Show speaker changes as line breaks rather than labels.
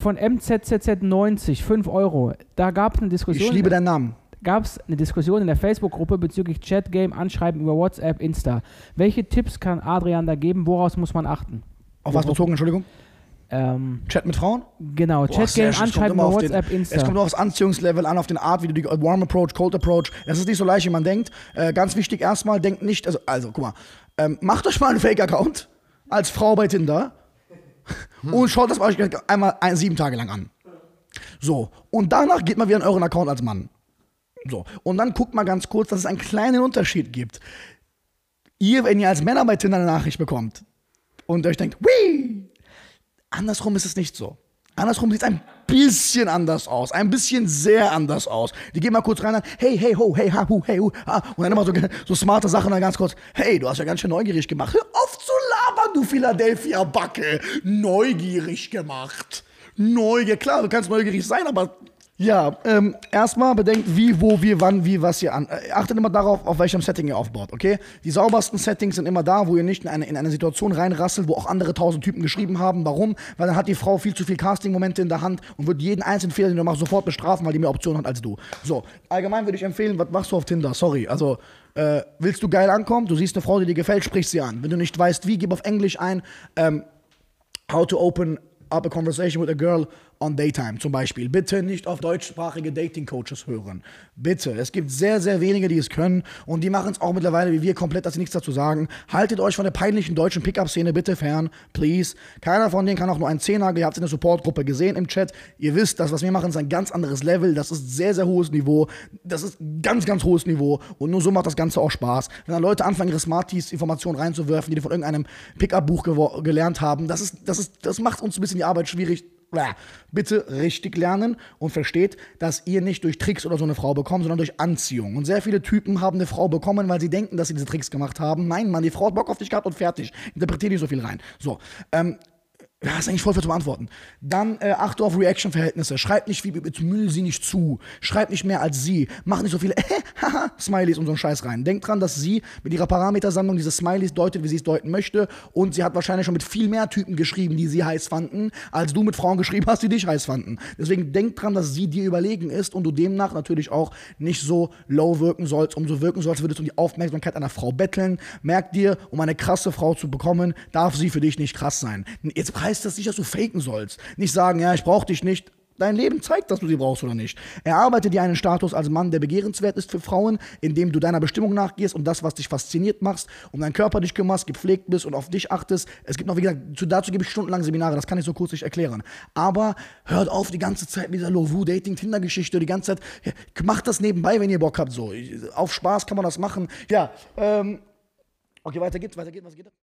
von MZZZ90, 5 Euro. Da gab es eine Diskussion.
Ich liebe deinen Namen.
Gab es eine Diskussion in der Facebook-Gruppe bezüglich Chat-Game, Anschreiben über WhatsApp, Insta. Welche Tipps kann Adrian da geben? Woraus muss man achten?
Auf was bezogen, Entschuldigung?
Ähm,
Chat mit Frauen?
genau, Chat-Game.
Es
Anschreiben über WhatsApp,
den, Es
Insta.
kommt auch aufs Anziehungslevel an, auf den Art, wie du die Warm Approach, Cold Approach. Das ist nicht so leicht, wie man denkt. Äh, ganz wichtig erstmal, denkt nicht, also, also guck mal, ähm, macht euch mal einen Fake-Account als Frau bei Tinder und schaut das euch einmal ein, sieben Tage lang an. So, und danach geht mal wieder in euren Account als Mann. So, und dann guckt mal ganz kurz, dass es einen kleinen Unterschied gibt. Ihr, wenn ihr als Männer bei Tinder eine Nachricht bekommt und euch denkt, Wii! Andersrum ist es nicht so. Andersrum sieht es ein bisschen anders aus. Ein bisschen sehr anders aus. Die gehen mal kurz rein, dann, hey, hey, ho, hey, ha, hu, hey, hu, ha. Und dann immer so, so smarte Sachen, dann ganz kurz, hey, du hast ja ganz schön neugierig gemacht. Hör auf zu du Philadelphia-Backe. Neugierig gemacht. Neugierig, klar, du kannst neugierig sein, aber ja, ähm, erstmal bedenkt, wie, wo, wie, wann, wie, was ihr an. Äh, achtet immer darauf, auf welchem Setting ihr aufbaut, okay? Die saubersten Settings sind immer da, wo ihr nicht in eine, in eine Situation reinrasselt, wo auch andere tausend Typen geschrieben haben. Warum? Weil dann hat die Frau viel zu viel Casting-Momente in der Hand und wird jeden einzelnen Fehler, den du machst, sofort bestrafen, weil die mehr Optionen hat als du. So, allgemein würde ich empfehlen, was machst du auf Tinder? Sorry, also. Äh, willst du geil ankommen? Du siehst eine Frau, die dir gefällt, sprich sie an. Wenn du nicht weißt, wie, gib auf Englisch ein. Ähm, How to open up a conversation with a girl on daytime zum Beispiel. Bitte nicht auf deutschsprachige Dating-Coaches hören. Bitte. Es gibt sehr, sehr wenige, die es können und die machen es auch mittlerweile wie wir komplett, dass sie nichts dazu sagen. Haltet euch von der peinlichen deutschen Pickup-Szene bitte fern, please. Keiner von denen kann auch nur einen Zehnagel. Ihr habt es in der Support-Gruppe gesehen im Chat. Ihr wisst, das, was wir machen, ist ein ganz anderes Level. Das ist sehr, sehr hohes Niveau. Das ist ganz, ganz hohes Niveau und nur so macht das Ganze auch Spaß. Wenn dann Leute anfangen, ihre Smarties Informationen reinzuwerfen, die die von irgendeinem Pickup-Buch gelernt haben, das, ist, das, ist, das macht uns ein bisschen die Arbeit schwierig. Bitte richtig lernen und versteht, dass ihr nicht durch Tricks oder so eine Frau bekommt, sondern durch Anziehung. Und sehr viele Typen haben eine Frau bekommen, weil sie denken, dass sie diese Tricks gemacht haben. Nein, Mann, die Frau hat Bock auf dich gehabt und fertig. Interpretier nicht so viel rein. So, ähm, ja, ist eigentlich voll für zu beantworten. Dann äh, achte auf Reaction-Verhältnisse. Schreibt nicht wie jetzt Müll sie nicht zu. Schreibt nicht mehr als sie. Macht nicht so viele Smileys und so einen Scheiß rein. Denkt dran, dass sie mit ihrer Parametersammlung diese Smileys deutet, wie sie es deuten möchte. Und sie hat wahrscheinlich schon mit viel mehr Typen geschrieben, die sie heiß fanden, als du mit Frauen geschrieben hast, die dich heiß fanden. Deswegen denkt dran, dass sie dir überlegen ist und du demnach natürlich auch nicht so low wirken sollst. Umso wirken sollst, würdest du um die Aufmerksamkeit einer Frau betteln. Merk dir, um eine krasse Frau zu bekommen, darf sie für dich nicht krass sein. Jetzt heißt das nicht, dass du faken sollst. Nicht sagen, ja, ich brauch dich nicht. Dein Leben zeigt, dass du sie brauchst oder nicht. Erarbeite dir einen Status als Mann, der begehrenswert ist für Frauen, indem du deiner Bestimmung nachgehst und das, was dich fasziniert machst, um deinen Körper dich kümmerst, gepflegt bist und auf dich achtest. Es gibt noch, wie gesagt, zu, dazu gebe ich stundenlang Seminare, das kann ich so kurz nicht erklären. Aber hört auf die ganze Zeit mit dieser Lovu Dating Tinder Geschichte, die ganze Zeit, ja, macht das nebenbei, wenn ihr Bock habt, so. Auf Spaß kann man das machen. Ja, ähm, okay, weiter geht's, weiter geht's, was geht?